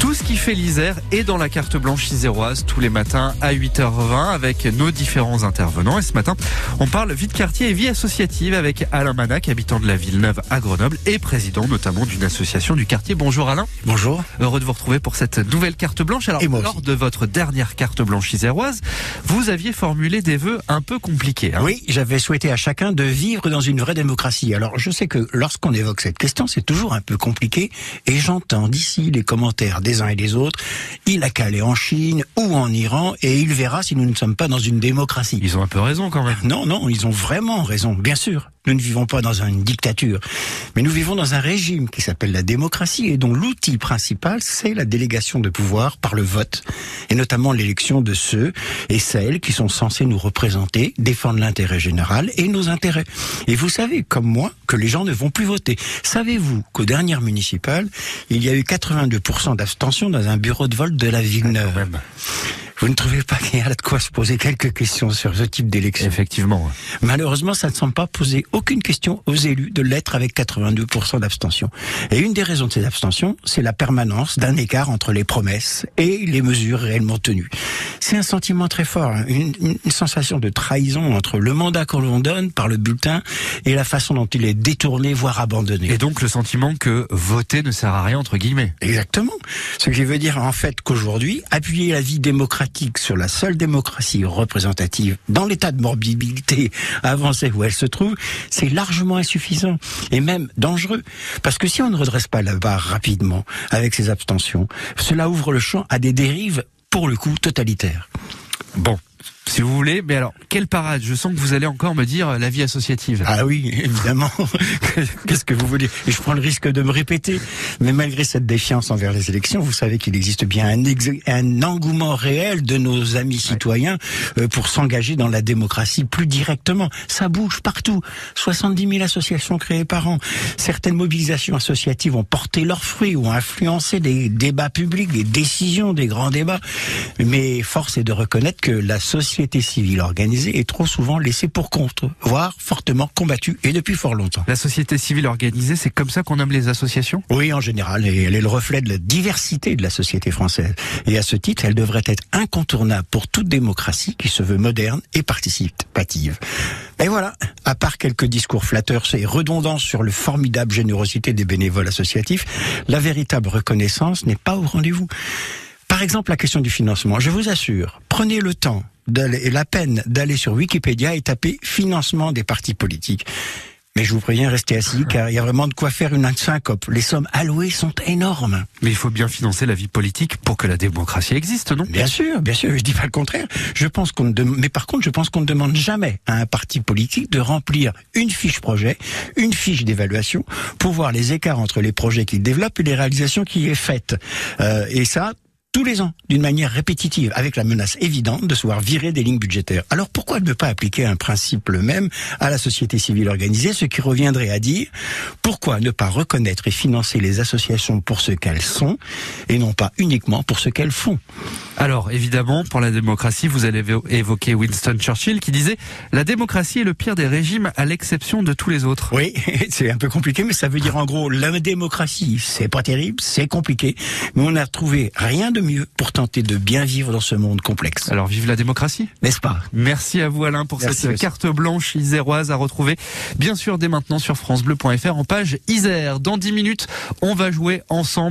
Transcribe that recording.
Tout ce qui fait l'Isère est dans la carte blanche iséroise tous les matins à 8h20 avec nos différents intervenants. Et ce matin, on parle vie de quartier et vie associative avec Alain Manac, habitant de la Villeneuve à Grenoble et président notamment d'une association du quartier. Bonjour Alain. Bonjour. Heureux de vous retrouver pour cette nouvelle carte blanche. Alors, lors de votre dernière carte blanche iséroise, vous aviez formulé des vœux un peu compliqués. hein. Oui, j'avais souhaité à chacun de vivre dans une vraie démocratie. Alors, je sais que lorsqu'on évoque cette question, c'est toujours un peu compliqué, et j'entends d'ici les commentaires des uns et des autres. Il a qu'à aller en Chine ou en Iran, et il verra si nous ne sommes pas dans une démocratie. Ils ont un peu raison quand même. Non, non, ils ont vraiment raison, bien sûr. Nous ne vivons pas dans une dictature, mais nous vivons dans un régime qui s'appelle la démocratie et dont l'outil principal, c'est la délégation de pouvoir par le vote, et notamment l'élection de ceux et celles qui sont censés nous représenter, défendre l'intérêt général et nos intérêts. Et vous savez, comme moi, que les gens ne vont plus voter. Savez-vous qu'aux dernières municipales, il y a eu 82% d'abstention dans un bureau de vote de la Villeneuve? Même. Vous ne trouvez pas qu'il y a de quoi se poser quelques questions sur ce type d'élection Effectivement. Malheureusement, ça ne semble pas poser aucune question aux élus de l'être avec 82% d'abstention. Et une des raisons de ces abstentions, c'est la permanence d'un écart entre les promesses et les mesures réellement tenues. C'est un sentiment très fort, hein, une, une- une sensation de trahison entre le mandat qu'on l'on donne par le bulletin et la façon dont il est détourné, voire abandonné. Et donc le sentiment que voter ne sert à rien entre guillemets. Exactement. Ce qui veut dire en fait qu'aujourd'hui, appuyer la vie démocratique sur la seule démocratie représentative dans l'état de morbidité avancé où elle se trouve, c'est largement insuffisant et même dangereux. Parce que si on ne redresse pas la barre rapidement avec ces abstentions, cela ouvre le champ à des dérives pour le coup totalitaires. Bon, si vous voulez, mais alors, quelle parade? Je sens que vous allez encore me dire euh, la vie associative. Ah oui, évidemment. Qu'est-ce que vous voulez? Et je prends le risque de me répéter. Mais malgré cette défiance envers les élections, vous savez qu'il existe bien un, engouement réel de nos amis citoyens euh, pour s'engager dans la démocratie plus directement. Ça bouge partout. 70 000 associations créées par an. Certaines mobilisations associatives ont porté leurs fruits, ont influencé des débats publics, des décisions, des grands débats. Mais force est de reconnaître que la société civile organisée est trop souvent laissée pour compte, voire fortement combattue, et depuis fort longtemps. La société civile organisée, c'est comme ça qu'on nomme les associations? Oui, en général, et elle est le reflet de la diversité de la société française. Et à ce titre, elle devrait être incontournable pour toute démocratie qui se veut moderne et participative. Et voilà, à part quelques discours flatteurs et redondants sur le formidable générosité des bénévoles associatifs, la véritable reconnaissance n'est pas au rendez-vous. Par exemple, la question du financement. Je vous assure, prenez le temps et la peine d'aller sur Wikipédia et taper financement des partis politiques. Mais je vous préviens, restez assis car il y a vraiment de quoi faire une syncope. Les sommes allouées sont énormes. Mais il faut bien financer la vie politique pour que la démocratie existe, non? Bien sûr, bien sûr, je dis pas le contraire. Je pense qu'on ne mais par contre, je pense qu'on ne demande jamais à un parti politique de remplir une fiche projet, une fiche d'évaluation pour voir les écarts entre les projets qu'il développe et les réalisations qui est faites. Euh, et ça, tous les ans, d'une manière répétitive, avec la menace évidente de se voir virer des lignes budgétaires. Alors pourquoi ne pas appliquer un principe le même à la société civile organisée, ce qui reviendrait à dire pourquoi ne pas reconnaître et financer les associations pour ce qu'elles sont et non pas uniquement pour ce qu'elles font? Alors, évidemment, pour la démocratie, vous allez évo- évoquer Winston Churchill qui disait La démocratie est le pire des régimes à l'exception de tous les autres. Oui, c'est un peu compliqué, mais ça veut dire en gros la démocratie, c'est pas terrible, c'est compliqué, mais on n'a trouvé rien de mieux pour tenter de bien vivre dans ce monde complexe, Alors, vive la démocratie. N'est-ce pas? Merci à vous Alain pour Merci cette carte blanche iséroise à retrouver bien sûr dès maintenant sur francebleu.fr en page Isère. Dans 10 minutes, on va jouer ensemble